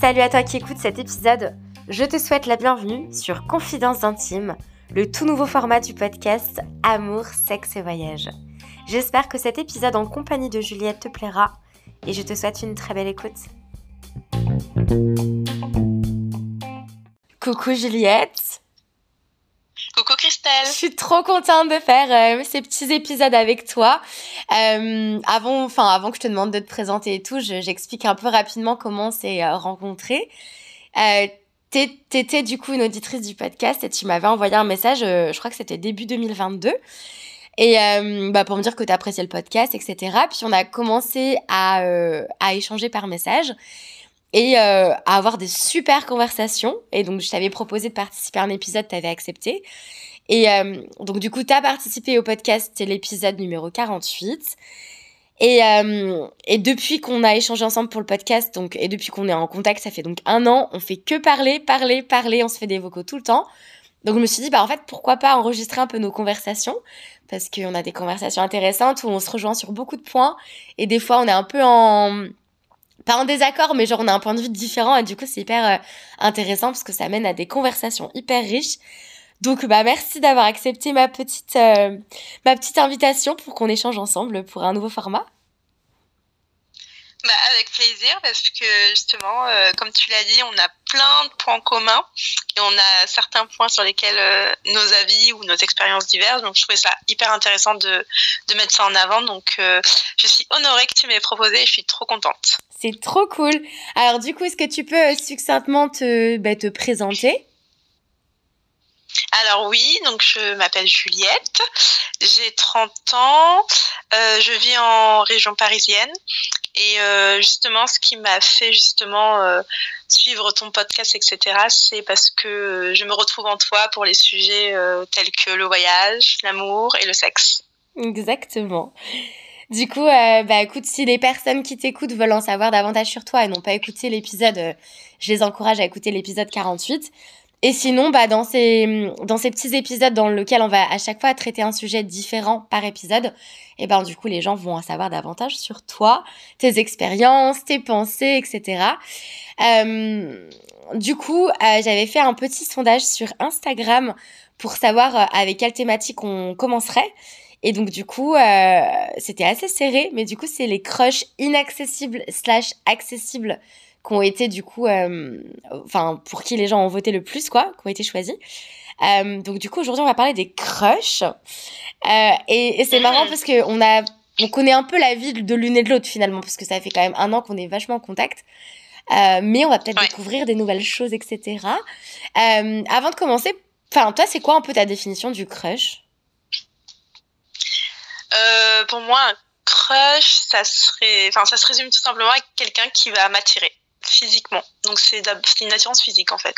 Salut à toi qui écoutes cet épisode. Je te souhaite la bienvenue sur Confidences intimes, le tout nouveau format du podcast Amour, sexe et voyage. J'espère que cet épisode en compagnie de Juliette te plaira et je te souhaite une très belle écoute. Coucou Juliette. Coucou Christelle. Je suis trop contente de faire euh, ces petits épisodes avec toi. Euh, avant, enfin avant que je te demande de te présenter et tout, j'explique un peu rapidement comment on s'est euh, rencontrés. Euh, T'étais du coup une auditrice du podcast et tu m'avais envoyé un message, je crois que c'était début 2022. Et bah pour me dire que tu appréciais le podcast, etc. Puis on a commencé à, à échanger par message et euh, à avoir des super conversations. Et donc, je t'avais proposé de participer à un épisode, tu avais accepté. Et euh, donc, du coup, tu as participé au podcast, c'est l'épisode numéro 48. Et, euh, et depuis qu'on a échangé ensemble pour le podcast, donc, et depuis qu'on est en contact, ça fait donc un an, on fait que parler, parler, parler, on se fait des vocaux tout le temps. Donc je me suis dit, bah en fait, pourquoi pas enregistrer un peu nos conversations? Parce qu'on a des conversations intéressantes où on se rejoint sur beaucoup de points. Et des fois, on est un peu en... Pas en désaccord, mais genre on a un point de vue différent. Et du coup, c'est hyper euh, intéressant parce que ça mène à des conversations hyper riches. Donc bah merci d'avoir accepté ma petite, euh, ma petite invitation pour qu'on échange ensemble pour un nouveau format. Bah, avec plaisir parce que justement, euh, comme tu l'as dit, on a plein de points communs et on a certains points sur lesquels nos avis ou nos expériences divergent. Donc je trouvais ça hyper intéressant de, de mettre ça en avant. Donc je suis honorée que tu m'aies proposé et je suis trop contente. C'est trop cool. Alors du coup, est-ce que tu peux euh, succinctement te, bah, te présenter? Alors oui, donc je m'appelle Juliette, j'ai 30 ans, euh, je vis en région parisienne et euh, justement ce qui m'a fait justement euh, suivre ton podcast etc c'est parce que je me retrouve en toi pour les sujets tels que le voyage, l'amour et le sexe. Exactement. Du coup, euh, bah écoute, si les personnes qui t'écoutent veulent en savoir davantage sur toi et n'ont pas écouté l'épisode, euh, je les encourage à écouter l'épisode 48. Et sinon, bah dans ces dans ces petits épisodes dans lesquels on va à chaque fois traiter un sujet différent par épisode, et ben du coup les gens vont en savoir davantage sur toi, tes expériences, tes pensées, etc. Euh, du coup, j'avais fait un petit sondage sur Instagram pour savoir avec quelle thématique on commencerait. Et donc du coup, euh, c'était assez serré, mais du coup c'est les crushs inaccessibles slash accessibles qui ont été du coup, euh, enfin pour qui les gens ont voté le plus quoi, qui ont été choisis. Euh, donc du coup aujourd'hui on va parler des crushs Euh, et, et c'est marrant parce que on a, on connaît un peu la vie de l'une et de l'autre finalement parce que ça fait quand même un an qu'on est vachement en contact. Euh, mais on va peut-être Ouais. découvrir des nouvelles choses, etc. Euh, avant de commencer, enfin toi c'est quoi un peu ta définition du crush? Euh, pour moi, un crush, ça serait, enfin ça se résume tout simplement à quelqu'un qui va m'attirer physiquement. Donc c'est une attirance physique en fait.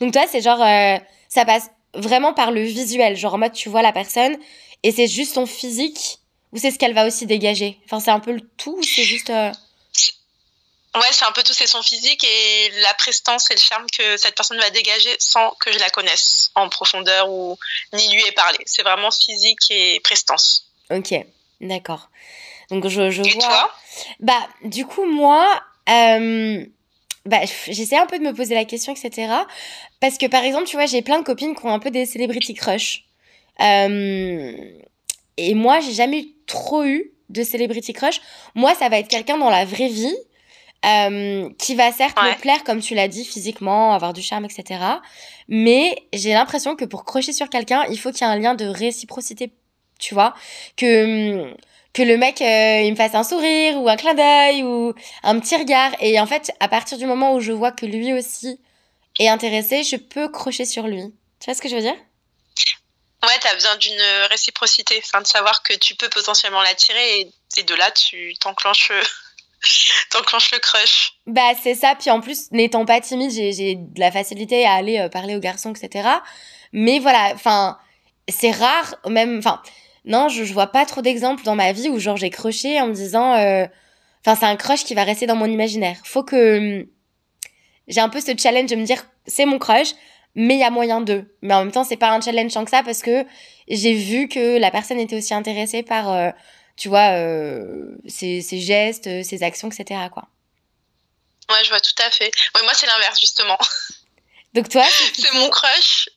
Donc toi, c'est genre, euh, ça passe vraiment par le visuel, genre en mode tu vois la personne et c'est juste son physique ou c'est ce qu'elle va aussi dégager? Enfin, c'est un peu le tout ou c'est juste. euh, Ouais, c'est un peu tout, c'est son physique et la prestance et le charme que cette personne va dégager sans que je la connaisse en profondeur ou ni lui ai parlé. C'est vraiment physique et prestance. Ok, d'accord. Donc je, je Et vois. toi? Bah, du coup, moi, euh, bah, j'essaie un peu de me poser la question, etc. Parce que, par exemple, tu vois, j'ai plein de copines qui ont un peu des celebrity crush. Euh, et moi, j'ai jamais trop eu de celebrity crush. Moi, ça va être quelqu'un dans la vraie vie euh, qui va certes Ouais. me plaire, comme tu l'as dit, physiquement, avoir du charme, etc. Mais j'ai l'impression que pour crocher sur quelqu'un, il faut qu'il y ait un lien de réciprocité, tu vois. Que, que le mec, euh, il me fasse un sourire ou un clin d'œil ou un petit regard. Et en fait, à partir du moment où je vois que lui aussi est intéressé, je peux crocher sur lui. Tu vois ce que je veux dire? Ouais, t'as besoin d'une réciprocité, enfin de savoir que tu peux potentiellement l'attirer et, et de là tu t'enclenches t'enclenches le crush. Bah, c'est ça. Puis en plus, n'étant pas timide, j'ai, j'ai de la facilité à aller euh, parler aux garçons, etc. Mais voilà, enfin, c'est rare, même, enfin, non, je, je vois pas trop d'exemples dans ma vie où, genre, j'ai crushé en me disant, euh, enfin, c'est un crush qui va rester dans mon imaginaire. Faut que hum, j'ai un peu ce challenge de me dire, c'est mon crush, mais il y a moyen d'eux. Mais en même temps, c'est pas un challenge tant que ça parce que j'ai vu que la personne était aussi intéressée par, euh, tu vois, ses, ses, gestes, ses actions, etc. Quoi. Ouais, je vois tout à fait. Ouais, moi, c'est l'inverse, justement. Donc, toi C'est mon crush.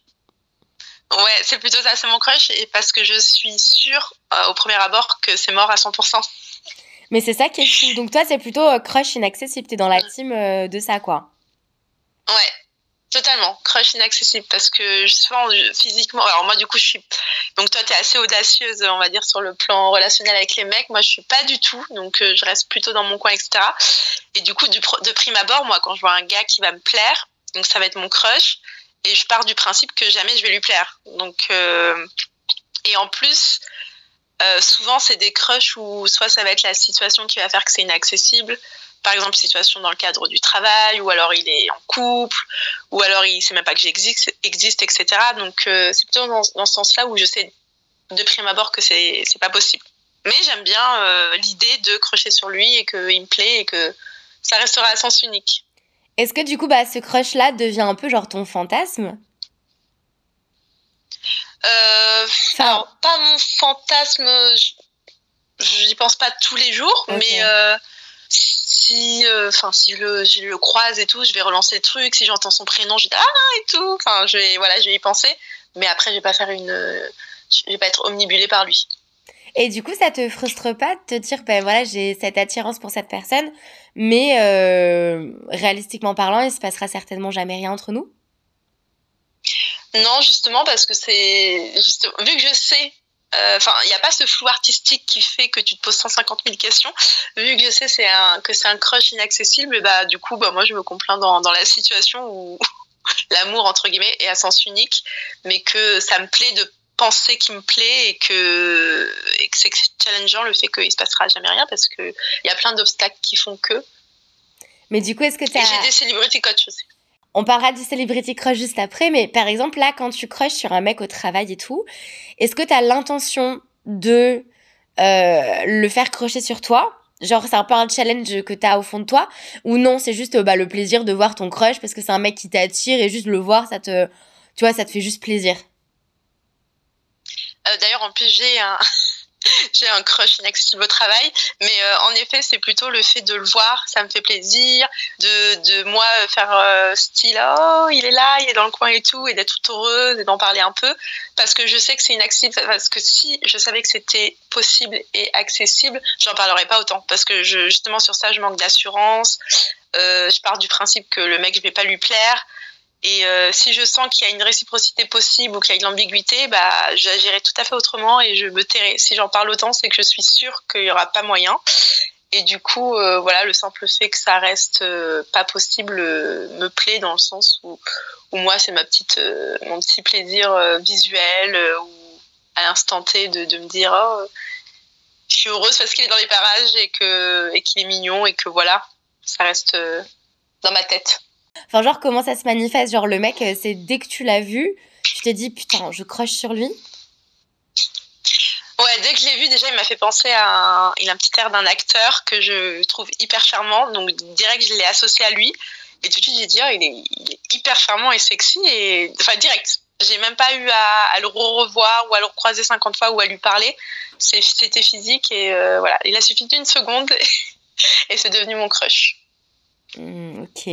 Ouais, c'est plutôt ça, c'est mon crush. Et parce que je suis sûre, au premier abord, que c'est mort à 100%. Mais c'est ça qui est fou. Donc, toi, c'est plutôt crush inaccessible. T'es dans la team de ça, quoi. Ouais, Totalement, crush inaccessible parce que souvent physiquement, alors moi du coup je suis, donc toi tu es assez audacieuse on va dire sur le plan relationnel avec les mecs, moi je suis pas du tout, donc euh, je reste plutôt dans mon coin etc. Et du coup du, de prime abord, moi quand je vois un gars qui va me plaire, donc ça va être mon crush, et je pars du principe que jamais je vais lui plaire. Donc euh, et en plus euh, souvent c'est des crushs où soit ça va être la situation qui va faire que c'est inaccessible, par exemple, situation dans le cadre du travail, ou alors il est en couple, ou alors il sait même pas que j'existe, existe, etc. Donc euh, c'est plutôt dans, ce sens-là où je sais de prime abord que c'est c'est pas possible. Mais j'aime bien l'idée de crocher sur lui et qu'il me plaît et que ça restera à sens unique. Est-ce que du coup, bah, ce crush-là devient un peu genre ton fantasme? Euh, enfin, pas mon fantasme, j'y pense pas tous les jours, mais si euh, si je le, je le croise et tout je vais relancer le truc. Si j'entends son prénom je dis ah et tout. Enfin je vais voilà je vais y penser. Mais après je vais pas faire une je vais pas être omnibulée par lui. Et du coup ça te frustre pas de te dire ben voilà j'ai cette attirance pour cette personne? Mais euh, réalistiquement parlant il se passera certainement jamais rien entre nous non justement parce que c'est vu que je sais euh, enfin, il n'y a pas ce flou artistique qui fait que tu te poses 150 000 questions. Vu que je sais que c'est un crush inaccessible, bah, du coup, bah, moi, je me complains dans, dans la situation où l'amour, entre guillemets, est à sens unique, mais que ça me plaît de penser qu'il me plaît et que, et que c'est challengeant le fait qu'il se passera jamais rien parce qu'il y a plein d'obstacles qui font que. Mais du coup, est-ce que tu as... j'ai des celebrity coachs aussi. On parlera du celebrity crush juste après, mais par exemple, là, quand tu crushes sur un mec au travail et tout, est-ce que tu as l'intention de euh, le faire crocher sur toi? Genre, c'est un peu un challenge que tu as au fond de toi? Ou non, c'est juste bah, le plaisir de voir ton crush parce que c'est un mec qui t'attire et juste le voir, ça te, tu vois, ça te fait juste plaisir? Euh, d'ailleurs, en plus, j'ai un, j'ai un crush inaccessible au travail, mais euh, en effet, c'est plutôt le fait de le voir, ça me fait plaisir, de, de moi faire euh, style oh il est là, il est dans le coin et tout, et d'être toute heureuse et d'en parler un peu, parce que je sais que c'est inaccessible, parce que si je savais que c'était possible et accessible, j'en parlerais pas autant, parce que justement sur ça, je manque d'assurance, euh, je pars du principe que le mec, je vais pas lui plaire. Et euh, si je sens qu'il y a une réciprocité possible ou qu'il y a de l'ambiguïté, bah, j'agirai tout à fait autrement et je me tairai. Si j'en parle autant, c'est que je suis sûre qu'il n'y aura pas moyen. Et du coup, euh, voilà, le simple fait que ça reste euh, pas possible me plaît dans le sens où, où moi, c'est ma petite, mon petit plaisir visuel ou à l'instant T de, me dire, oh, je suis heureuse parce qu'il est dans les parages et que et qu'il est mignon et que voilà, ça reste dans ma tête. Enfin, genre, comment ça se manifeste? Genre, le mec, euh, c'est dès que tu l'as vu, tu t'es dit, putain, je croche sur lui? Ouais, dès que je l'ai vu, déjà, il m'a fait penser à un, il a un petit air d'un acteur que je trouve hyper charmant. Donc, direct, je l'ai associé à lui. Et tout de suite, j'ai dit, oh, il, est, hyper charmant et sexy. Et... Enfin, direct. J'ai même pas eu à, le revoir ou à le recroiser 50 fois ou à lui parler. C'était physique et euh, voilà. Il a suffi d'une seconde et c'est devenu mon crush. Mmh, ok.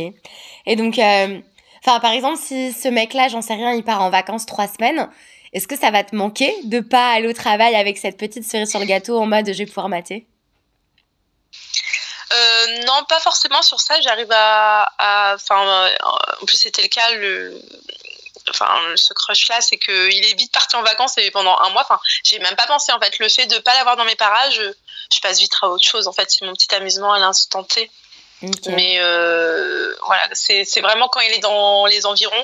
Et donc, euh, enfin, par exemple, si ce mec-là, j'en sais rien, il part en vacances trois semaines, est-ce que ça va te manquer de pas aller au travail avec cette petite cerise sur le gâteau en mode je vais pouvoir mater? Euh, non, pas forcément sur ça. J'arrive à, enfin, euh, en plus c'était le cas le, enfin, ce crush là, c'est que il est vite parti en vacances et pendant un mois, enfin, j'ai même pas pensé en fait. Le fait de pas l'avoir dans mes parages, je, je, passe vite à autre chose. En fait, c'est mon petit amusement à l'instant T. Mais euh, voilà, c'est vraiment quand il est dans les environs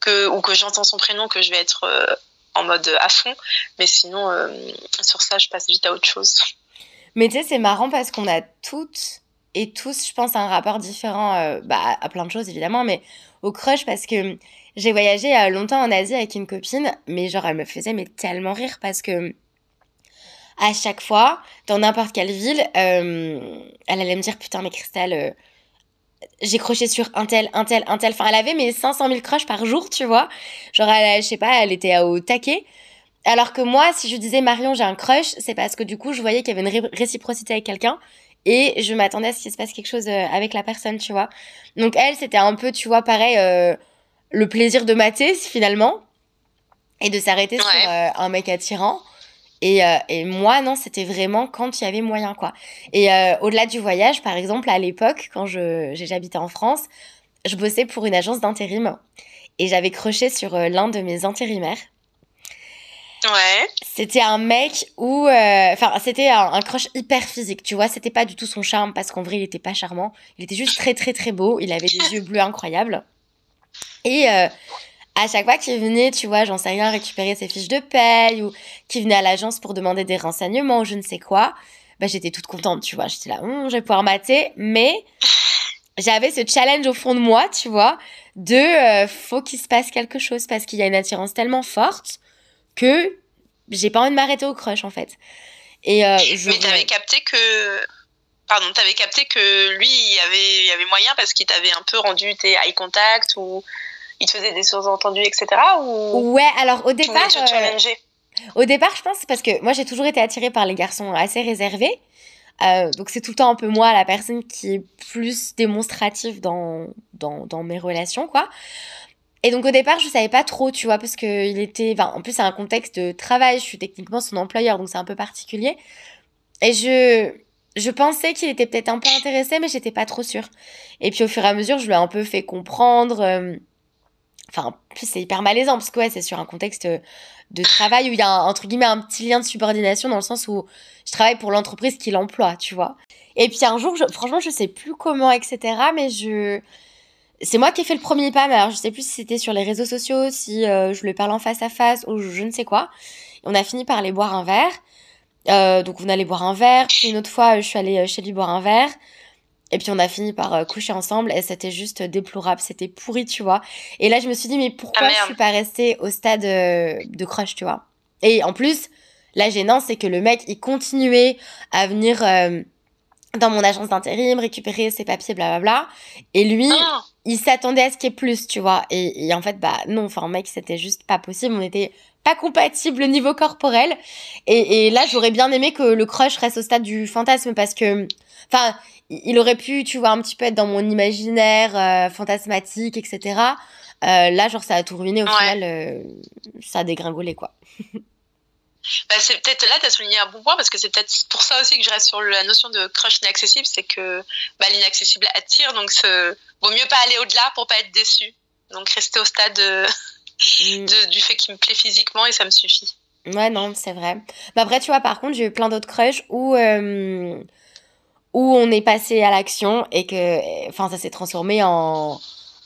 que, ou que j'entends son prénom que je vais être euh, en mode à fond. Mais sinon, euh, sur ça, je passe vite à autre chose. Mais tu sais, c'est marrant parce qu'on a toutes et tous, je pense, un rapport différent bah, à plein de choses, évidemment, mais au crush parce que j'ai voyagé longtemps en Asie avec une copine, mais genre, elle me faisait mais tellement rire parce que à chaque fois, dans n'importe quelle ville, euh, elle allait me dire Putain, mais Cristal, euh, j'ai croché sur un tel, un tel, un tel. Enfin, elle avait mes 500 000 crushs par jour, tu vois. Genre, elle, je sais pas, elle était au taquet. Alors que moi, si je disais Marion, j'ai un crush, c'est parce que du coup, je voyais qu'il y avait une réciprocité avec quelqu'un et je m'attendais à ce qu'il se passe quelque chose euh, avec la personne, tu vois. Donc elle, c'était un peu, tu vois, pareil, euh, le plaisir de mater finalement et de s'arrêter sur euh, un mec attirant. Et, et moi, non, c'était vraiment quand il y avait moyen, quoi. Et au-delà du voyage, par exemple, à l'époque, quand j'habitais en France, je bossais pour une agence d'intérim et j'avais croché sur l'un de mes intérimaires. Ouais. C'était un mec où, euh, enfin, c'était un, crush hyper physique, tu vois. C'était pas du tout son charme parce qu'en vrai, il était pas charmant. Il était juste très, très, très beau. Il avait des yeux bleus incroyables. Et euh, à chaque fois qu'il venait, tu vois, j'en sais rien, récupérer ses fiches de paye ou qu'il venait à l'agence pour demander des renseignements ou je ne sais quoi, bah, j'étais toute contente, tu vois. J'étais là, hum, je vais pouvoir mater, mais j'avais ce challenge au fond de moi, tu vois, de euh, faut qu'il se passe quelque chose parce qu'il y a une attirance tellement forte que j'ai pas envie de m'arrêter au crush en fait. Et euh, je... Mais t'avais capté que pardon, t'avais capté que lui il y avait il y avait moyen parce qu'il t'avait un peu rendu tes eye contact ou il te faisait des sous-entendus etc. Ou ouais alors au départ euh, au départ je pense parce que moi j'ai toujours été attirée par les garçons assez réservés. Euh, donc c'est tout le temps un peu moi la personne qui est plus démonstrative dans, dans, dans mes relations quoi. Et donc au départ, je savais pas trop, tu vois, parce que il était, enfin, en plus c'est un contexte de travail, je suis techniquement son employeur, donc c'est un peu particulier. Et je, je pensais qu'il était peut-être un peu intéressé, mais j'étais pas trop sûre. Et puis au fur et à mesure, je lui ai un peu fait comprendre. Euh, enfin, c'est hyper malaisant parce que ouais, c'est sur un contexte de travail où il y a entre guillemets un petit lien de subordination dans le sens où je travaille pour l'entreprise qui l'emploie, tu vois. Et puis un jour, franchement, je sais plus comment, etc. Mais je c'est moi qui ai fait le premier pas, mais alors je sais plus si c'était sur les réseaux sociaux, si euh, je lui parle en face à face ou je, ne sais quoi. on a fini par aller boire un verre. Euh, donc on allait boire un verre, puis une autre fois je suis allée euh, chez lui boire un verre. Et puis on a fini par coucher ensemble et c'était juste déplorable, c'était pourri, tu vois. Et là je me suis dit mais pourquoi ah, je suis pas restée au stade de crush, tu vois? Et en plus, la gênance c'est que le mec il continuait à venir dans mon agence d'intérim, récupérer ses papiers, blablabla. Et lui, ah il s'attendait à ce qu'il y ait plus, tu vois. Et, en fait, bah non, enfin, mec, c'était juste pas possible. On était pas compatible au niveau corporel. Et, là, j'aurais bien aimé que le crush reste au stade du fantasme parce que, enfin, il aurait pu, tu vois, un petit peu être dans mon imaginaire euh, fantasmatique, etc. Euh, là, genre, ça a tout ruiné. Au final, euh, ça a dégringolé, quoi. Bah, c'est peut-être là, tu as souligné un bon point parce que c'est peut-être pour ça aussi que je reste sur la notion de crush inaccessible, c'est que bah, l'inaccessible attire, donc ce... vaut mieux pas aller au-delà pour pas être déçu. Donc rester au stade mm. du fait qu'il me plaît physiquement et ça me suffit. Ouais, non, c'est vrai. Bah, après, tu vois, par contre, j'ai eu plein d'autres crushs où, où on est passé à l'action et que enfin, ça s'est transformé en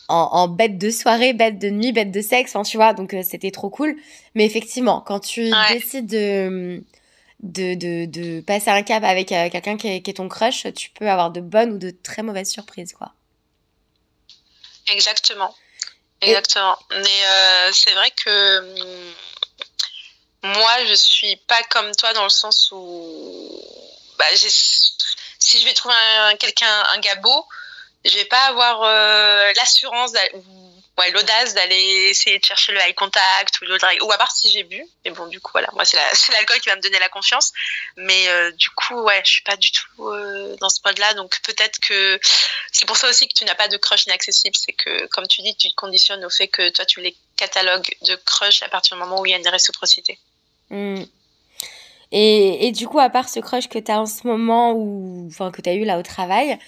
en, bête de soirée, bête de nuit, bête de sexe, enfin tu vois, donc euh, c'était trop cool. Mais effectivement, quand tu décides de, de, de, passer un cap avec euh, quelqu'un qui, est ton crush, tu peux avoir de bonnes ou de très mauvaises surprises, quoi. Exactement. Exactement. Mais euh, c'est vrai que moi, je suis pas comme toi dans le sens où bah, si je vais trouver quelqu'un, un beau, je vais pas avoir euh, l'assurance ouais, l'audace d'aller essayer de chercher le eye contact ou l'autre ou à part si j'ai bu. Mais bon du coup voilà. Moi c'est l'alcool qui va me donner la confiance. Mais euh, du coup ouais je suis pas du tout euh, dans ce mode là donc peut-être que c'est pour ça aussi que tu n'as pas de crush inaccessible. C'est que comme tu dis tu te conditionnes au fait que toi tu les catalogues de crush à partir du moment où il y a une réciprocité. Mmh. Et, du coup à part ce crush que tu as en ce moment ou enfin que tu as eu là au travail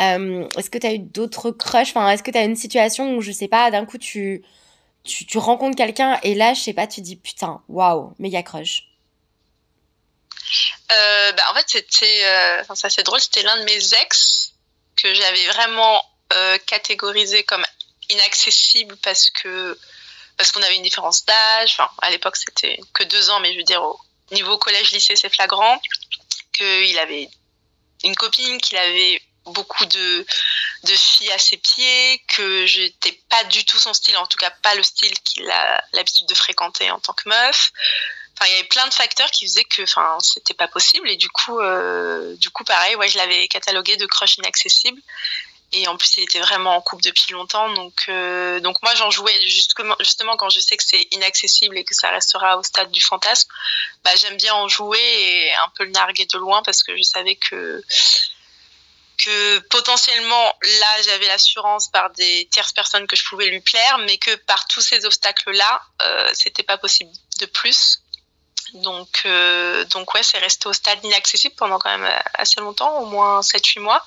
euh, est-ce que tu as eu d'autres crushs? Enfin, est-ce que tu as une situation où, je sais pas, d'un coup, tu, tu, rencontres quelqu'un et là, je sais pas, tu dis putain, waouh, méga crush euh, bah, En fait, c'était. Euh, enfin, ça, c'est drôle, c'était l'un de mes ex que j'avais vraiment euh, catégorisé comme inaccessible parce que. Parce qu'on avait une différence d'âge. Enfin, à l'époque, c'était que deux ans, mais je veux dire, niveau collège-lycée, c'est flagrant. Qu'il avait une copine, qu'il avait beaucoup de, de filles à ses pieds, que j'étais pas du tout son style, en tout cas pas le style qu'il a l'habitude de fréquenter en tant que meuf. Enfin, il y avait plein de facteurs qui faisaient que, enfin, c'était pas possible. Et du coup, euh, du coup, pareil, ouais, je l'avais catalogué de crush inaccessible. Et en plus il était vraiment en couple depuis longtemps donc euh, donc moi j'en jouais justement quand je sais que c'est inaccessible et que ça restera au stade du fantasme bah j'aime bien en jouer et un peu le narguer de loin parce que je savais que que potentiellement là j'avais l'assurance par des tierces personnes que je pouvais lui plaire mais que par tous ces obstacles là euh, c'était pas possible de plus. Donc euh, donc ouais c'est resté au stade inaccessible pendant quand même assez longtemps au moins 7 8 mois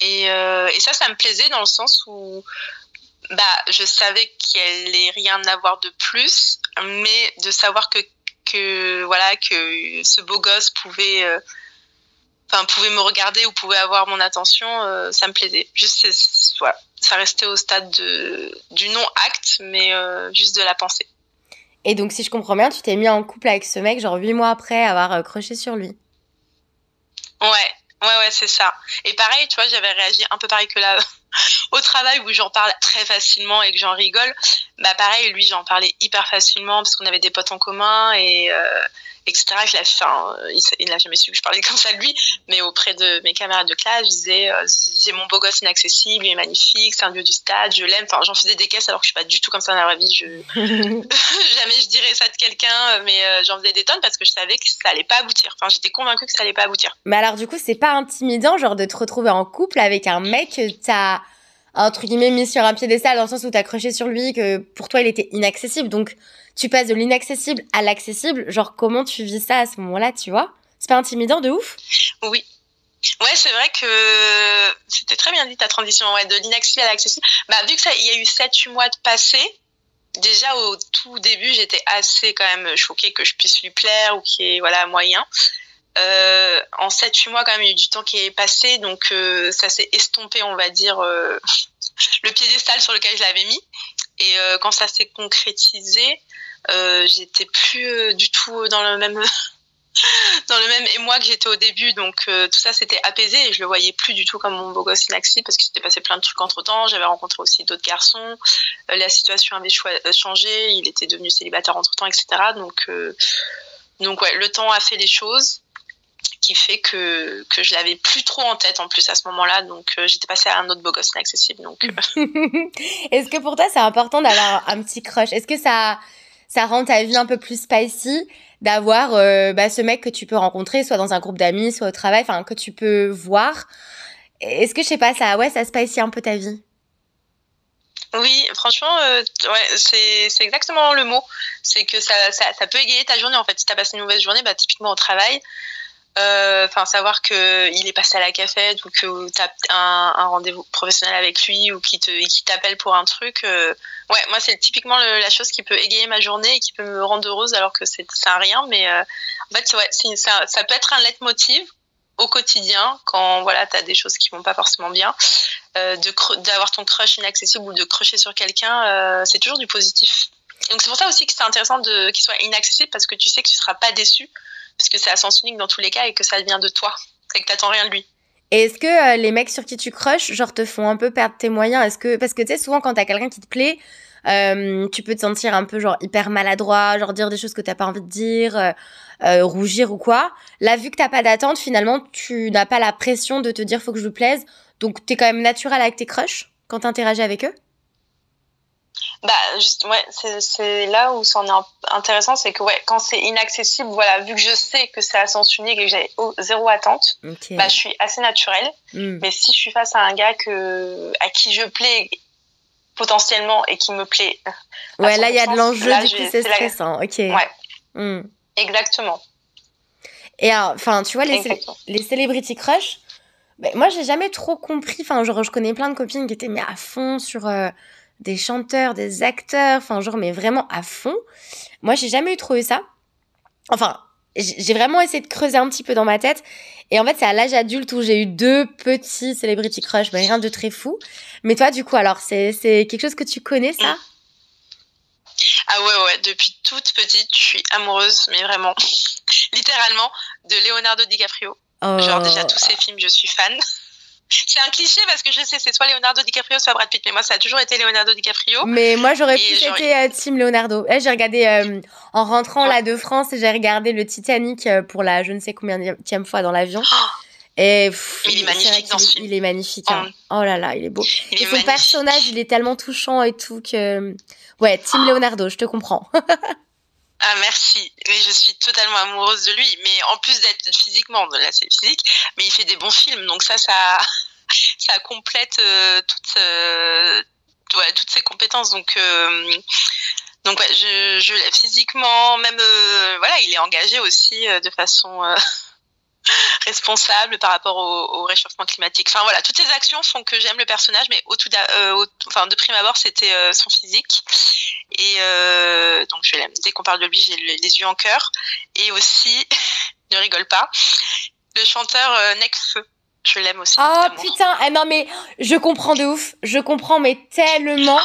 et, euh, et ça, ça me plaisait dans le sens où bah, je savais qu'il allait rien avoir de plus, mais de savoir que, que, voilà, que ce beau gosse pouvait, euh, pouvait me regarder ou pouvait avoir mon attention, euh, ça me plaisait. Juste, voilà, ça restait au stade de, du non-acte, mais euh, juste de la pensée. Et donc, si je comprends bien, tu t'es mis en couple avec ce mec, genre huit mois après avoir croché sur lui. Ouais, Ouais, ouais, c'est ça. Et pareil, tu vois, j'avais réagi un peu pareil que là au travail où j'en parle très facilement et que j'en rigole. Bah pareil, lui, j'en parlais hyper facilement parce qu'on avait des potes en commun et euh, etc. Je enfin, il n'a jamais su que je parlais comme ça de lui, mais auprès de mes camarades de classe, je disais euh, j'ai mon beau gosse inaccessible, il est magnifique, c'est un dieu du stade, je l'aime. Enfin, j'en faisais des caisses alors que je suis pas du tout comme ça dans la vraie vie. Je... jamais je dirais ça de quelqu'un, mais euh, j'en faisais des tonnes parce que je savais que ça allait pas aboutir. Enfin, j'étais convaincue que ça allait pas aboutir. Mais alors, du coup, c'est pas intimidant, genre de te retrouver en couple avec un mec que t'as entre guillemets mis sur un piédestal dans le sens où t'as accroché sur lui que pour toi il était inaccessible. Donc tu passes de l'inaccessible à l'accessible. Genre comment tu vis ça à ce moment-là, tu vois? C'est pas intimidant de ouf? Oui. Ouais, c'est vrai que c'était très bien dit ta transition ouais, de l'inaccessible à l'accessible. Bah vu que ça il y a eu 7 8 mois de passé, déjà au tout début, j'étais assez quand même choquée que je puisse lui plaire ou qu'il y ait voilà moyen. Euh, en 7-8 mois, quand même, il y a eu du temps qui est passé, donc euh, ça s'est estompé, on va dire, euh, le piédestal sur lequel je l'avais mis. Et euh, quand ça s'est concrétisé, j'étais plus du tout dans le même dans le même émoi que j'étais au début. Donc tout ça s'était apaisé et je le voyais plus du tout comme mon beau gosse inaccessible parce qu'il s'était passé plein de trucs entre temps. J'avais rencontré aussi d'autres garçons. la situation avait changé. Il était devenu célibataire entre temps, etc. Donc donc ouais, le temps a fait les choses qui fait que, que je l'avais plus trop en tête en plus à ce moment-là. Donc euh, j'étais passée à un autre beau gosse inaccessible. Donc, euh. Est-ce que pour toi c'est important d'avoir un petit crush? Est-ce que ça, ça rend ta vie un peu plus spicy d'avoir euh, bah, ce mec que tu peux rencontrer, soit dans un groupe d'amis, soit au travail, enfin que tu peux voir Est-ce que je sais pas, ça, ouais, ça spicy un peu ta vie? Oui, franchement, ouais, c'est, c'est exactement le mot. C'est que ça, ça, ça, peut égayer ta journée. En fait, si tu as passé une mauvaise journée, bah, typiquement au travail, euh, enfin savoir que il est passé à la cafette ou que tu as un, rendez-vous professionnel avec lui ou qui te qui t'appelle pour un truc euh, ouais moi c'est typiquement la chose qui peut égayer ma journée et qui peut me rendre heureuse alors que c'est un rien. Mais euh, en fait ouais ça, ça peut être un leitmotiv au quotidien quand voilà tu as des choses qui vont pas forcément bien. Euh, d'avoir ton crush inaccessible ou de crusher sur quelqu'un c'est toujours du positif. Donc c'est pour ça aussi que c'est intéressant de qu'il soit inaccessible parce que tu sais que tu seras pas déçu parce que c'est à sens unique dans tous les cas et que ça vient de toi et que t'attends rien de lui. Et est-ce que euh, les mecs sur qui tu crushes, genre, te font un peu perdre tes moyens? Est-ce que parce que tu sais souvent quand t'as quelqu'un qui te plaît, euh, tu peux te sentir un peu genre hyper maladroit, genre dire des choses que t'as pas envie de dire, euh, rougir ou quoi. Là, vu que t'as pas d'attente, finalement, tu n'as pas la pression de te dire faut que je lui plaise, donc t'es quand même naturel avec tes crushs quand t'interagis avec eux? Bah, juste, ouais, c'est là où c'en est intéressant, c'est que ouais, quand c'est inaccessible, voilà, vu que je sais que c'est à sens unique et que j'ai zéro attente, bah, je suis assez naturelle. Hmm. Mais si je suis face à un gars que, à qui je plais potentiellement et qui me plaît. Ouais, là, il y a de l'enjeu, du coup, c'est stressant. Ok. Ouais. Hmm. Exactement. Et enfin, tu vois, les, les celebrity crush, ben, moi, j'ai jamais trop compris. Enfin, genre, je connais plein de copines qui étaient mais à fond sur. Euh, des chanteurs, des acteurs, enfin genre mais vraiment à fond. Moi j'ai jamais eu trouvé ça. Enfin j'ai vraiment essayé de creuser un petit peu dans ma tête. Et en fait, c'est à l'âge adulte où j'ai eu deux petits celebrity crush, mais rien de très fou. Mais toi, du coup, alors, c'est quelque chose que tu connais, ça? Ah ouais, ouais, depuis toute petite, je suis amoureuse, mais vraiment, littéralement, de Leonardo DiCaprio. Genre, déjà, tous ses films, je suis fan. C'est un cliché parce que je sais, c'est soit Leonardo DiCaprio, soit Brad Pitt. Mais moi, ça a toujours été Leonardo DiCaprio. Mais moi, j'aurais plus été euh, Team Leonardo. Eh, j'ai regardé, euh, en rentrant là de France, j'ai regardé le Titanic euh, pour la je ne sais combien fois dans l'avion. Et il est magnifique dans ce film. Il est magnifique. Hein. Oh. là là, il est beau. Il et son personnage, il est tellement touchant et tout que. Ouais, Tim oh. Leonardo, je te comprends. ah merci, mais je suis totalement amoureuse de lui. Mais en plus d'être physiquement, là c'est physique, mais il fait des bons films, donc ça, ça, ça complète euh, toutes, euh, toutes ses compétences. Donc euh, donc je, je physiquement, même voilà, il est engagé aussi de façon responsable par rapport au, réchauffement climatique. Enfin voilà, toutes ces actions font que j'aime le personnage, mais au tout, euh, enfin de prime abord, c'était euh, son physique. Et euh, donc je l'aime. Dès qu'on parle de lui, j'ai les yeux en cœur. Et aussi, ne rigole pas, le chanteur Necfeu. Je l'aime aussi. Oh putain, eh non mais je comprends de ouf. Je comprends mais tellement.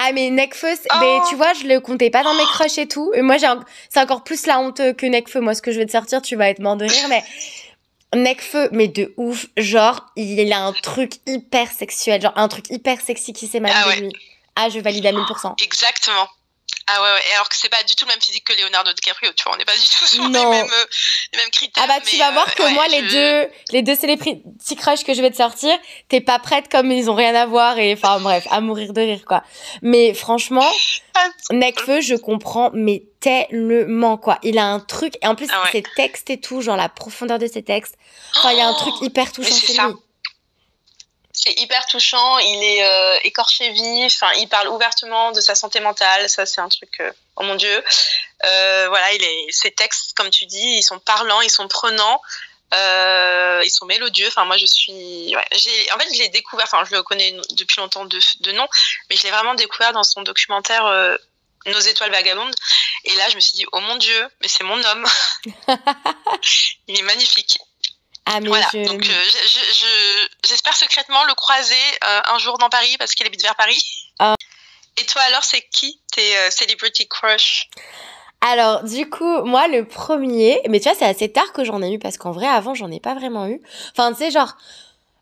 Ah mais Necfeu, mais tu oh. vois, je le comptais pas dans mes crushs et tout. Et moi, j'ai, c'est encore plus la honte que Necfeu. Moi, ce que je vais te sortir, tu vas être mort de rire, mais Necfeu, mais de ouf. Genre, il a un truc hyper sexuel, genre un truc hyper sexy qui s'émane ah de lui. Ah, je valide à 1000%. Exactement. Ah ouais, ouais. alors que c'est pas du tout le même physique que Leonardo DiCaprio, tu vois, on n'est pas du tout sur les mêmes, euh, les mêmes, critères. Ah bah tu vas voir euh, que moi, les deux, les deux célébrités crush que je vais te sortir, t'es pas prête comme ils ont rien à voir et enfin bref, à mourir de rire quoi. Mais franchement, Necfeu, je comprends, mais tellement quoi. Il a un truc, et en plus ah ses textes et tout, genre la profondeur de ses textes, enfin il y a un truc oh, hyper touchant chez lui c'est hyper touchant. Il est euh, écorché vif. Enfin, il parle ouvertement de sa santé mentale. Ça, c'est un truc. Euh, oh mon dieu. Euh, voilà, il est. Ses textes, comme tu dis, ils sont parlants, ils sont prenants. ils sont mélodieux. Enfin, moi, je suis. Ouais, j'ai. En fait, je l'ai découvert. Enfin, je le connais depuis longtemps de, de nom, mais je l'ai vraiment découvert dans son documentaire Nos étoiles vagabondes. Et là, je me suis dit, oh mon dieu, mais c'est mon homme. il est magnifique. Ah, mais voilà, donc euh, j'espère secrètement le croiser euh, un jour dans Paris parce qu'il habite vers Paris. Ah. Et toi alors, c'est qui tes euh, celebrity crush? Alors, du coup, moi, le premier, mais tu vois, c'est assez tard que j'en ai eu parce qu'en vrai, avant, j'en ai pas vraiment eu. Enfin, tu sais, genre,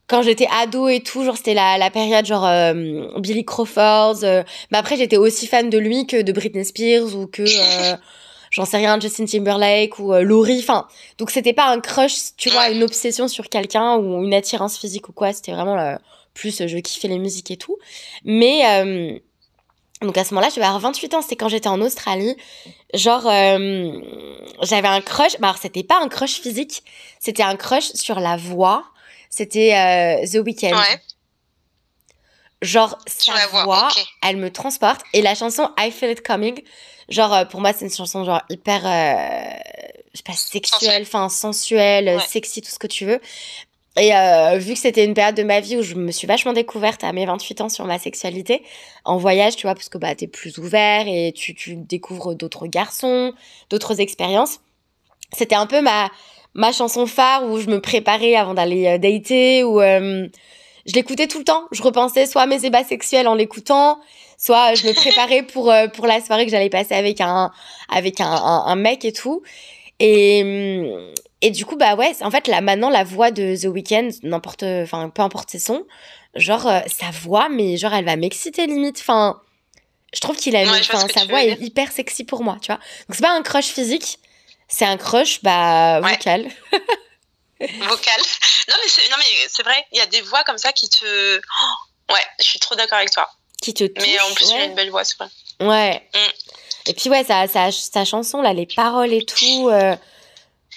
quand j'étais ado et tout, genre, c'était la, la période, genre, Billy Crawford. mais après, j'étais aussi fan de lui que de Britney Spears ou que j'en sais rien, Justin Timberlake ou euh, Laurie. Enfin, donc c'était pas un crush, tu vois, une obsession sur quelqu'un ou une attirance physique ou quoi. C'était vraiment plus euh, je kiffais les musiques et tout. Mais euh, donc à ce moment-là, je devais avoir 28 ans. C'était quand j'étais en Australie. Genre, j'avais un crush. Bah, alors c'était pas un crush physique, c'était un crush sur la voix. C'était The Weeknd. Genre, sa voix, elle me transporte. Et la chanson I Feel It Coming, Genre, euh, pour moi, c'est une chanson genre hyper, euh, je sais pas, sexuelle, enfin sensuelle, sexy, tout ce que tu veux. Et euh, vu que c'était une période de ma vie où je me suis vachement découverte à mes 28 ans sur ma sexualité, en voyage, tu vois, parce que bah, t'es plus ouvert et tu, tu découvres d'autres garçons, d'autres expériences. C'était un peu ma, ma chanson phare où je me préparais avant d'aller dater, ou je l'écoutais tout le temps. Je repensais soit à mes ébats sexuels en l'écoutant, soit je me préparais pour euh, pour la soirée que j'allais passer avec un avec un, un, mec et tout. Et et du coup bah ouais, en fait là maintenant la voix de The Weeknd, n'importe enfin peu importe ses sons, genre euh, sa voix mais genre elle va m'exciter limite enfin je trouve qu'il a enfin sa voix est hyper sexy pour moi, tu vois. Donc c'est pas un crush physique, c'est un crush bah vocal. vocal. Non mais c'est non mais c'est vrai, il y a des voix comme ça qui te oh, Ouais, je suis trop d'accord avec toi qui te touche. Mais en plus, il a une belle voix, c'est vrai. Ouais. Mm. Et puis, ouais, sa, sa, sa, chanson, là, les paroles et tout. Euh...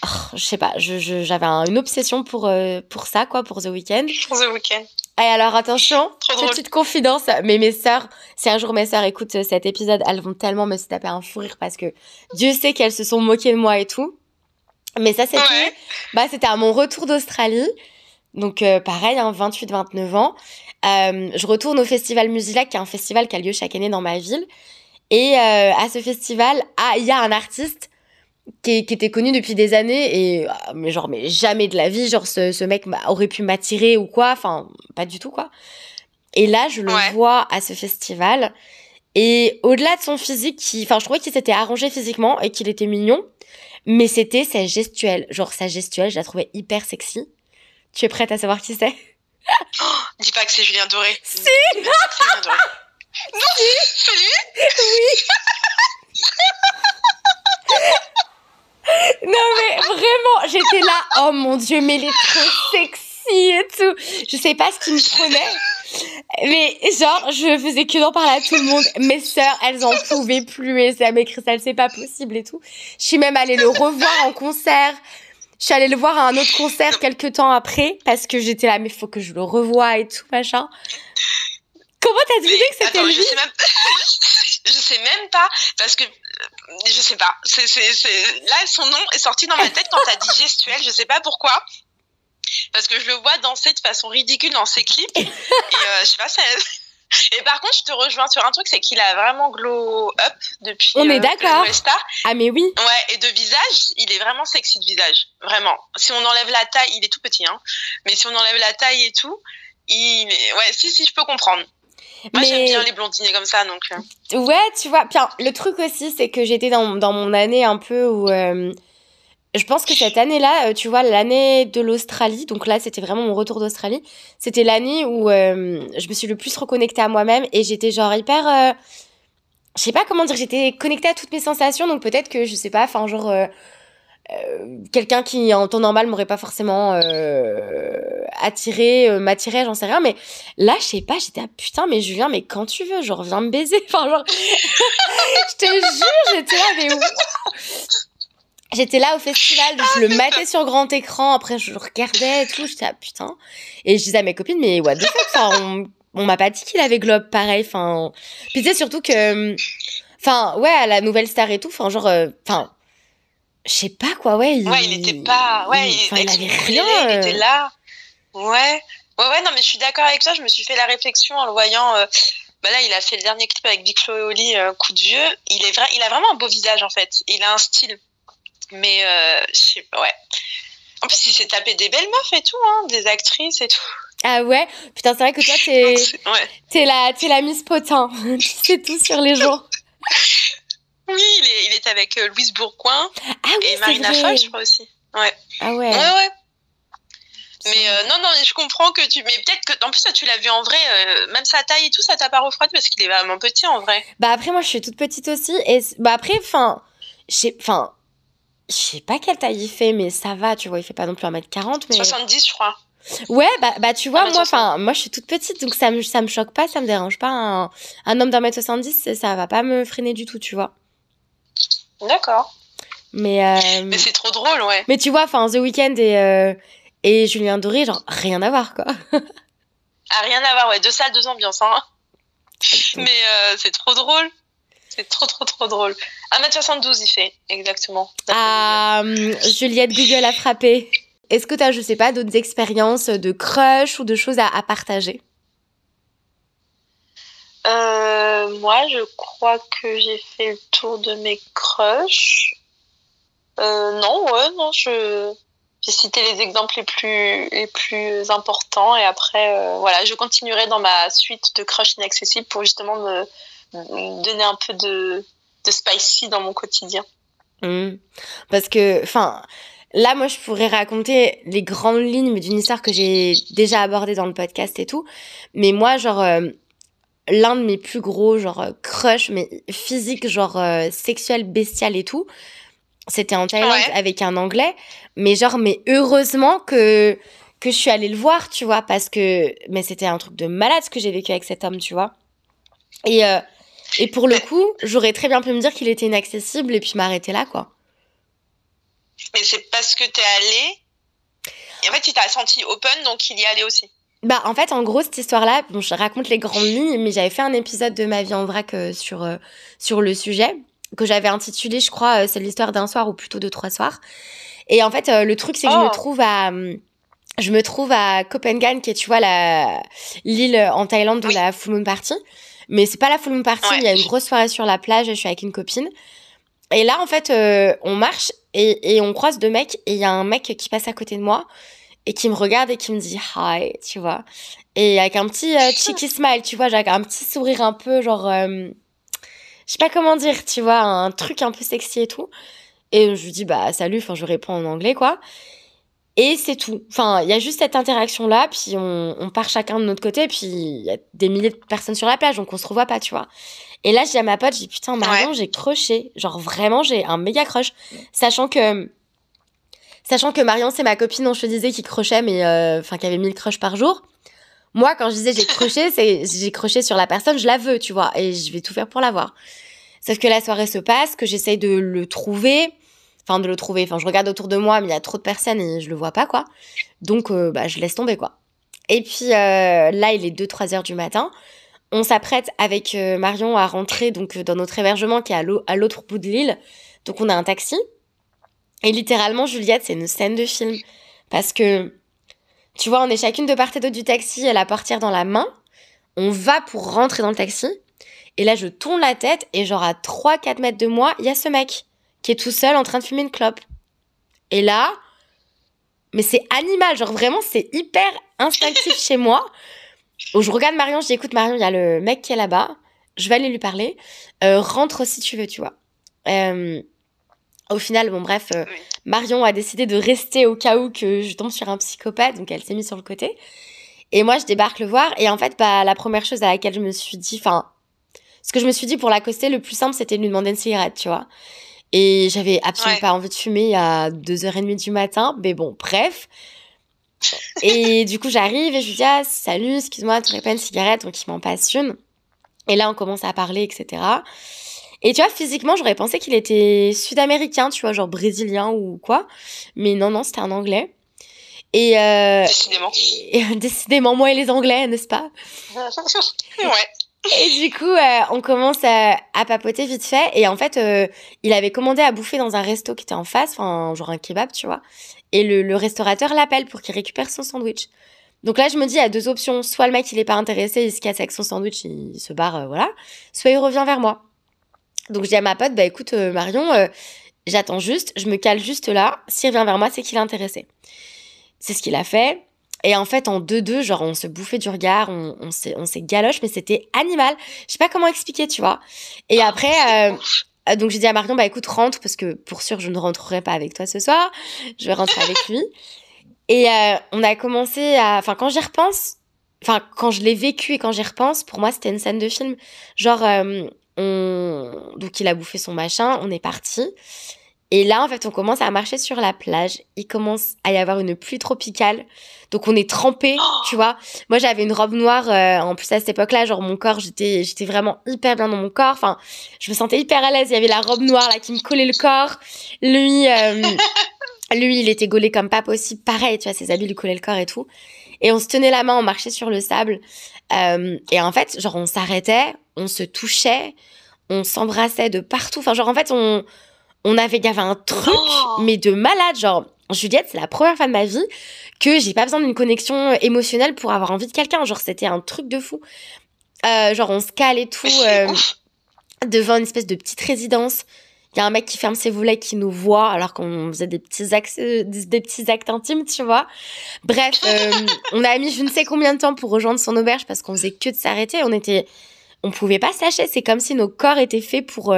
Oh, je sais pas, j'avais une obsession pour, euh, pour ça, quoi, pour The Weeknd. Pour The Weeknd. Et alors, attention, petite confidence, mais mes sœurs, si un jour mes sœurs écoutent euh, cet épisode, elles vont tellement me se taper un fou rire parce que Dieu sait qu'elles se sont moquées de moi et tout. Mais ça, c'était bah, c'était à mon retour d'Australie. Donc, euh, pareil, hein, 28-29 ans. Euh, je retourne au festival Musilac, qui est un festival qui a lieu chaque année dans ma ville. Et euh, à ce festival, ah, il y a un artiste qui, qui, était connu depuis des années et ah, mais genre mais jamais de la vie, genre ce, ce mec aurait pu m'attirer ou quoi, enfin pas du tout quoi. Et là, je le vois à ce festival et au-delà de son physique, qui, enfin je trouvais qu'il s'était arrangé physiquement et qu'il était mignon, mais c'était sa gestuelle, genre sa gestuelle, je la trouvais hyper sexy. Tu es prête à savoir qui c'est? Oh, dis pas que c'est Julien Doré. Si. Dis pas que c'est Julien Doré. Non, c'est lui Oui. Non, mais vraiment, j'étais là, oh mon dieu, mais il est trop sexy et tout. Je sais pas ce qui me prenait. Mais genre, je faisais que d'en parler à tout le monde. Mes sœurs, elles en pouvaient plus et ça m'écrit ça, c'est pas possible et tout. Je suis même allée le revoir en concert. Je suis allée le voir à un autre concert quelques temps après parce que j'étais là, mais faut que je le revoie et tout, machin. Comment t'as deviné que c'était lui? je sais, même... je sais même pas parce que je sais pas. C'est, c'est, c'est... Là, son nom est sorti dans ma tête quand t'as dit gestuelle. Je sais pas pourquoi. Parce que je le vois danser de façon ridicule dans ses clips. Et euh, je sais pas, ça... Et par contre, je te rejoins sur un truc, c'est qu'il a vraiment glow up depuis. On est euh, d'accord. Ah, mais oui. Ouais, et de visage, il est vraiment sexy de visage. Vraiment. Si on enlève la taille, il est tout petit, hein. Mais si on enlève la taille et tout, il est... Ouais, si, si, je peux comprendre. Moi, Mais- j'aime bien les blondinés comme ça, donc. euh, Ouais, tu vois. Puis, le truc aussi, c'est que j'étais dans, dans mon année un peu où. euh, je pense que cette année-là, euh, tu vois, l'année de l'Australie, donc là, c'était vraiment mon retour d'Australie, c'était l'année où euh, je me suis le plus reconnectée à moi-même et j'étais genre hyper. euh, je sais pas comment dire, j'étais connectée à toutes mes sensations, donc peut-être que, je sais pas, enfin, genre. quelqu'un qui en temps normal m'aurait pas forcément attiré, m'attirait, j'en sais rien, mais là, je sais pas, j'étais ah putain, mais Julien, mais quand tu veux, genre, viens me baiser, enfin, genre, je te jure, j'étais là, mais J'étais là au festival, je le matais sur grand écran, après je le regardais et tout, j'étais ah putain. Et je disais à mes copines, mais what the fuck, enfin, on, on m'a pas dit qu'il avait globe pareil, enfin. Puis tu sais, surtout que, enfin, ouais, à la nouvelle star et tout, enfin, genre, euh, enfin, je sais pas quoi, ouais. Il, Ouais, il était pas. Ouais, il, avait rien. Il euh. était là. Ouais. Ouais, ouais, non, mais je suis d'accord avec toi. Je me suis fait la réflexion en le voyant. euh, Bah là, il a fait le dernier clip avec Big Flo et Oli, euh, Coup de vieux. Il, est vrai... il a vraiment un beau visage, en fait. Il a un style. Mais, euh, je sais pas, ouais. En plus, il s'est tapé des belles meufs et tout, hein, des actrices et tout. Ah ouais, putain, c'est vrai que toi, t'es, ouais. t'es la, t'es la Miss Potin. tu sais tout sur les gens. Oui, il est, il est avec euh, Louise Bourgoin Ah oui, et Marina. Foy, je crois aussi. Ouais. Ah ouais. Ouais, ouais. Mais euh, non, non, je comprends que tu. Mais peut-être que. En plus, toi, tu l'as vu en vrai, euh, même sa taille et tout, ça t'a pas refroidi parce qu'il est vraiment petit en vrai. Bah après moi je suis toute petite aussi et bah après enfin je sais enfin je sais pas quelle taille il fait mais ça va tu vois il fait pas non plus 1m40 mais 70, je crois. ouais bah bah tu vois Ah, moi 1m60. enfin moi je suis toute petite donc ça me ça me choque pas ça me dérange pas un, un homme d'un mètre 70 ça- ça va pas me freiner du tout tu vois D'accord. mais euh, Mais c'est trop drôle, ouais. mais tu vois enfin The Weeknd et euh, et Julien Doré genre rien à voir quoi Ah, rien à voir, ouais. Deux salles, deux ambiances, hein. Mais euh, c'est trop drôle. C'est trop, trop, trop drôle. 1m72, il fait, exactement. Ah, hum, Juliette Google a frappé est-ce que t'as je sais pas d'autres expériences de crush ou de choses à, à partager? Euh, moi, je crois que j'ai fait le tour de mes crushs. Euh, non, ouais, non, je j'ai cité les exemples les plus les plus importants et après euh, voilà, je continuerai dans ma suite de crush inaccessibles pour justement me, me donner un peu de de spicy dans mon quotidien. Hmm. Parce que, enfin, là, moi, je pourrais raconter les grandes lignes d'une histoire que j'ai déjà abordée dans le podcast et tout. Mais moi, genre, euh, l'un de mes plus gros, genre, euh, crush, mais physique, genre, euh, sexuel, bestial et tout, c'était en Thaïlande Ouais. avec un Anglais. Mais genre, mais heureusement que, que je suis allée le voir, tu vois, parce que, mais c'était un truc de malade ce que j'ai vécu avec cet homme, tu vois. Et, euh, et pour le coup, j'aurais très bien pu me dire qu'il était inaccessible et puis m'arrêter là, quoi. Mais c'est parce que t'es allé. Et en fait, il t'a senti open, donc il y allait aussi. Bah, en fait, en gros, cette histoire-là, bon, je raconte les grandes lignes, mais j'avais fait un épisode de ma vie en vrac euh, sur, euh, sur le sujet, que j'avais intitulé, je crois, euh, c'est l'histoire d'un soir ou plutôt de trois soirs. Et en fait, euh, le truc, c'est que je me Oh. trouve à. hum, Je me trouve à Copenhague, qui est, tu vois, l'île en Thaïlande de Oui. la Full Moon Party. Mais c'est pas la Full Moon Party, Ouais. il y a une grosse soirée sur la plage, je suis avec une copine. Et là, en fait, euh, on marche et, et on croise deux mecs, et il y a un mec qui passe à côté de moi et qui me regarde et qui me dit hi, tu vois. Et avec un petit euh, cheeky smile, tu vois, avec un petit sourire un peu genre. euh, je sais pas comment dire, tu vois, un truc un peu sexy et tout. Et je lui dis, bah salut, enfin, je réponds en anglais, quoi. Et c'est tout. Enfin, il y a juste cette interaction-là, puis on, on, part chacun de notre côté, puis il y a des milliers de personnes sur la plage, donc on se revoit pas, tu vois. Et là, je dis à ma pote, je dis putain, Marion, j'ai croché. Genre vraiment, j'ai un méga crush. Sachant que. Sachant que Marion, c'est ma copine dont je te disais qui crochait, mais euh, enfin, qui avait 1000 crushs par jour. Moi, quand je disais j'ai croché, c'est j'ai croché sur la personne, je la veux, tu vois, et je vais tout faire pour l'avoir. Sauf que la soirée se passe, que j'essaye de le trouver, de le trouver, enfin je regarde autour de moi, mais il y a trop de personnes et je le vois pas, quoi. Donc, euh, bah, je laisse tomber, quoi. Et puis euh, là, il est 2-3 heures du matin. On s'apprête avec euh, Marion à rentrer donc dans notre hébergement qui est à l'autre bout de l'île. Donc on a un taxi. Et littéralement, Juliette, c'est une scène de film. Parce que, tu vois, on est chacune de part et d'autre du taxi, elle a portière dans la main. On va pour rentrer dans le taxi. Et là, je tourne la tête et genre à 3-4 mètres de moi, il y a ce mec qui est tout seul en train de fumer une clope. Et là, mais c'est animal, genre vraiment, c'est hyper instinctif chez moi. Où je regarde Marion, je dis écoute Marion, il y a le mec qui est là-bas, je vais aller lui parler. Euh, rentre si tu veux, tu vois. Euh, au final, bon bref, euh, Marion a décidé de rester au cas où que je tombe sur un psychopathe, donc elle s'est mise sur le côté. Et moi, je débarque le voir, et en fait, bah, la première chose à laquelle je me suis dit, enfin, ce que je me suis dit pour l'accoster, le plus simple, c'était de lui demander une cigarette, tu vois. Et j'avais absolument pas envie de fumer à 2h30 du matin, mais bon, bref et du coup, j'arrive et je lui dis ah, salut, excuse-moi, tu pas une cigarette? Donc, il m'en passe une. Et là, on commence à parler, etc. Et tu vois, physiquement, j'aurais pensé qu'il était sud-américain, tu vois, genre brésilien ou quoi. Mais non, non, c'était un anglais. Et, euh, décidément. décidément, moi et les anglais, n'est-ce pas? Ouais. Et du coup, euh, on commence à, papoter vite fait. Et en fait, euh, il avait commandé à bouffer dans un resto qui était en face, enfin, genre un kebab, tu vois. Et le, restaurateur l'appelle pour qu'il récupère son sandwich. Donc là, je me dis, il y a deux options. Soit le mec, il est pas intéressé, il se casse avec son sandwich, il se barre, euh, voilà. Soit il revient vers moi. Donc je dis à ma pote, bah écoute, Marion, j'attends juste, je me cale juste là. S'il revient vers moi, c'est qu'il est intéressé. C'est ce qu'il a fait. Et en fait, en deux-deux, genre, on se bouffait du regard, on, on s'est, on s'est galoche, mais c'était animal. Je sais pas comment expliquer, tu vois. Et ah, après, euh, donc j'ai dit à Marion, bah écoute, rentre, parce que pour sûr, je ne rentrerai pas avec toi ce soir. Je vais rentrer avec lui. Et euh, on a commencé à, enfin, quand j'y repense, enfin, quand je l'ai vécu et quand j'y repense, pour moi, c'était une scène de film. Genre, euh, on, donc il a bouffé son machin, on est parti. Et là, en fait, on commence à marcher sur la plage. Il commence à y avoir une pluie tropicale. Donc, on est trempé, oh tu vois. Moi, j'avais une robe noire. Euh, en plus, à cette époque-là, genre, mon corps, j'étais, j'étais vraiment hyper bien dans mon corps. Enfin, je me sentais hyper à l'aise. Il y avait la robe noire, là, qui me collait le corps. Lui, euh, lui, il était gaulé comme pas possible. Pareil, tu vois, ses habits lui collaient le corps et tout. Et on se tenait la main, on marchait sur le sable. Euh, et en fait, genre, on s'arrêtait, on se touchait, on s'embrassait de partout. Enfin, genre, en fait, on on avait, il y avait un truc, oh mais de malade. Genre, Juliette, c'est la première fois de ma vie que j'ai pas besoin d'une connexion émotionnelle pour avoir envie de quelqu'un. Genre, c'était un truc de fou. Euh, genre, on se cale et tout euh, devant une espèce de petite résidence. Il y a un mec qui ferme ses volets, qui nous voit, alors qu'on faisait des petits, actes, des, petits actes intimes, tu vois. Bref, euh, on a mis je ne sais combien de temps pour rejoindre son auberge parce qu'on faisait que de s'arrêter. On était, on pouvait pas se lâcher. C'est comme si nos corps étaient faits pour,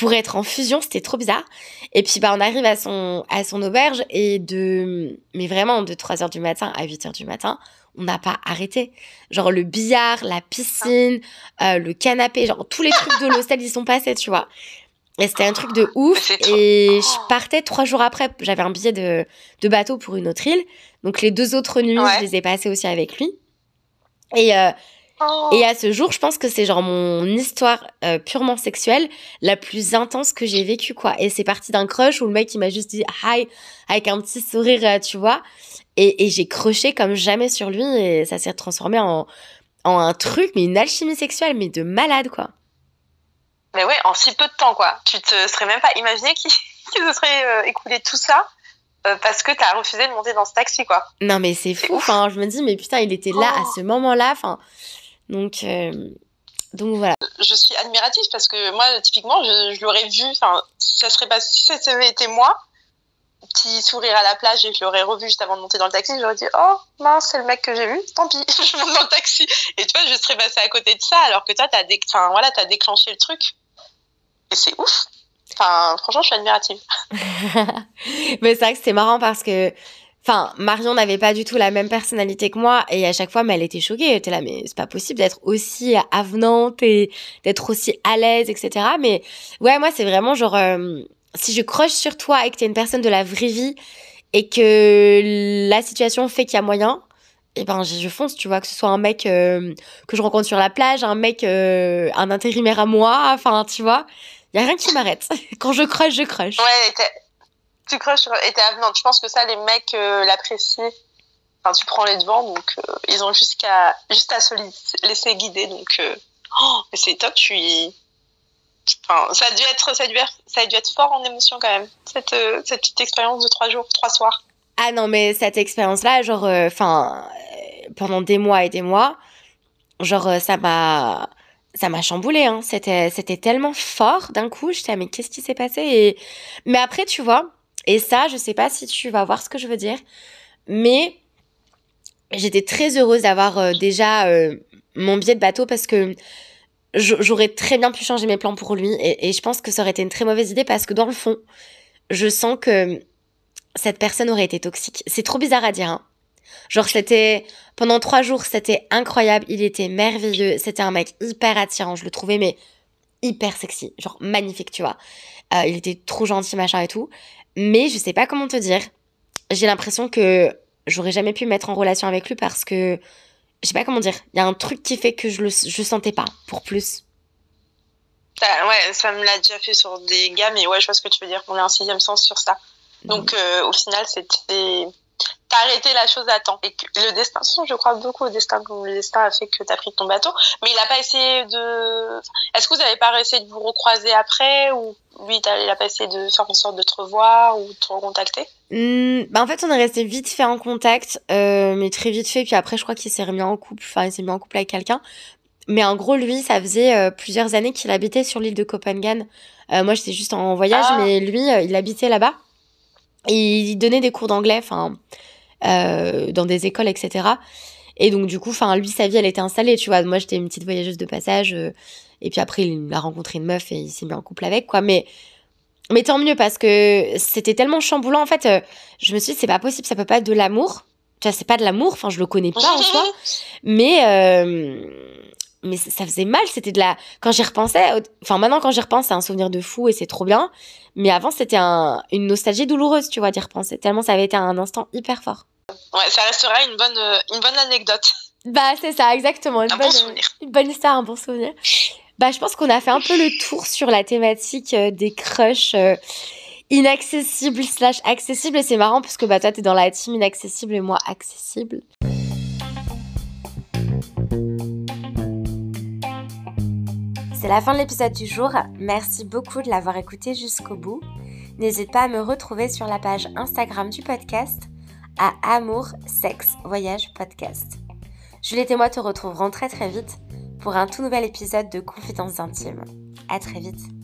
pour être en fusion, c'était trop bizarre. Et puis bah on arrive à son à son auberge et de mais vraiment de 3h du matin à 8h du matin, on n'a pas arrêté. Genre le billard, la piscine, euh, le canapé, genre tous les trucs de l'hostel ils sont passés, tu vois. Et c'était un truc de ouf. Et je partais trois jours après. J'avais un billet de, de bateau pour une autre île. Donc les deux autres nuits, je les ai passées aussi avec lui. Et euh, Oh. Et à ce jour, je pense que c'est genre mon histoire euh, purement sexuelle la plus intense que j'ai vécue, quoi. Et c'est parti d'un crush où le mec, il m'a juste dit hi avec un petit sourire, euh, tu vois. Et, et j'ai crushé comme jamais sur lui et ça s'est transformé en, en un truc, mais une alchimie sexuelle, mais de malade, quoi. Mais ouais, en si peu de temps, quoi. Tu te serais même pas imaginé qu'il se serait euh, écoulé tout ça parce que t'as refusé de monter dans ce taxi, quoi. Non, mais c'est fou. Enfin, je me dis, mais putain, il était là à oh. ce moment-là. Enfin, donc, euh, donc voilà. Je suis admirative parce que moi, typiquement, je, l'aurais vu. Enfin, ça serait pas si ça avait été moi, petit sourire à la plage et je l'aurais revu juste avant de monter dans le taxi, j'aurais dit oh mince c'est le mec que j'ai vu, tant pis, je monte dans le taxi. Et toi je serais passée à côté de ça alors que toi t'as as voilà, as déclenché le truc. Et c'est ouf. Enfin, franchement, je suis admirative. mais c'est vrai que c'était marrant parce que, enfin, Marion n'avait pas du tout la même personnalité que moi et à chaque fois, mais elle était choquée. Elle était là, mais c'est pas possible d'être aussi avenante et d'être aussi à l'aise, etc. Mais ouais, moi, c'est vraiment genre, euh, si je croche sur toi et que t'es une personne de la vraie vie et que la situation fait qu'il y a moyen, et eh ben je, fonce, tu vois, que ce soit un mec euh, que je rencontre sur la plage, un mec, euh, un intérimaire à moi, enfin, tu vois, il y a rien qui m'arrête. Quand je crush, je crush. Ouais, tu crushes et t'es avenante. Je pense que ça, les mecs euh, l'apprécient. Enfin, tu prends les devants, donc ils ont juste qu'à juste à se laisser guider. Donc, oh, c'est top. Je suis. Enfin, ça a dû être, ça a dû être, ça a dû être fort en émotion quand même. Cette, cette petite expérience de trois jours, trois soirs. Ah non, mais cette expérience-là, genre, euh, enfin, euh, pendant des mois et des mois, genre, euh, ça m'a, ça m'a chamboulé, hein. C'était, tellement fort d'un coup. J'étais, mais qu'est-ce qui s'est passé? Mais après, tu vois, et ça, je sais pas si tu vas voir ce que je veux dire, mais j'étais très heureuse d'avoir déjà mon billet de bateau parce que j'aurais très bien pu changer mes plans pour lui et, et je pense que ça aurait été une très mauvaise idée parce que dans le fond, je sens que cette personne aurait été toxique. C'est trop bizarre à dire. Hein. Genre c'était pendant trois jours, c'était incroyable. Il était merveilleux. C'était un mec hyper attirant. Je le trouvais mais hyper sexy, genre magnifique, tu vois. Euh, il était trop gentil, machin et tout. Mais je sais pas comment te dire. J'ai l'impression que j'aurais jamais pu me mettre en relation avec lui parce que je sais pas comment dire. Il y a un truc qui fait que je le je sentais pas pour plus. ouais, ça me l'a déjà fait sur des gars, mais ouais, je vois ce que tu veux dire. On a un sixième sens sur ça. Donc, euh, au final, c'était t'as arrêté la chose à temps. Et le destin, je crois beaucoup au destin, comme le destin a fait que t'as pris ton bateau. Mais il a pas essayé de. Est-ce que vous avez pas essayé de vous recroiser après ou lui, il a pas essayé de faire en sorte de te revoir ou de te recontacter? Mmh, bah En fait, on est resté vite fait en contact, euh, mais très vite fait. Puis après, je crois qu'il s'est remis en couple. Enfin, il s'est mis en couple avec quelqu'un. Mais en gros, lui, ça faisait euh, plusieurs années qu'il habitait sur l'île de Copenhague. Euh, moi, j'étais juste en voyage, ah. mais lui, il habitait là-bas. Et il donnait des cours d'anglais, enfin, euh, dans des écoles, etc. Et donc, du coup, enfin, lui, sa vie, elle était installée, tu vois. Moi, j'étais une petite voyageuse de passage. Euh, et puis après, il a rencontré une meuf et il s'est mis en couple avec, quoi. Mais, mais tant mieux parce que c'était tellement chamboulant. En fait, euh, je me suis dit, c'est pas possible, ça peut pas être de l'amour. Tu vois, c'est pas de l'amour. Enfin, je le connais pas en soi. Mais, mais ça faisait mal, c'était de la... Quand j'y repensais, enfin maintenant quand j'y repense, c'est un souvenir de fou et c'est trop bien. Mais avant, c'était un... une nostalgie douloureuse, tu vois, d'y repenser. Tellement ça avait été un instant hyper fort. Ouais, ça restera une bonne, une bonne anecdote. Bah c'est ça, exactement. Une un bonne, bon souvenir. Une bonne histoire, un bon souvenir. Bah je pense qu'on a fait un peu le tour sur la thématique euh, des crushs euh, inaccessibles slash accessibles. Et c'est marrant parce que bah toi t'es dans la team inaccessible et moi accessible. C'est la fin de l'épisode du jour. Merci beaucoup de l'avoir écouté jusqu'au bout. N'hésite pas à me retrouver sur la page Instagram du podcast à Amour, Sexe, Voyage Podcast. Juliette et moi te retrouverons très très vite pour un tout nouvel épisode de Confidences intimes. À très vite.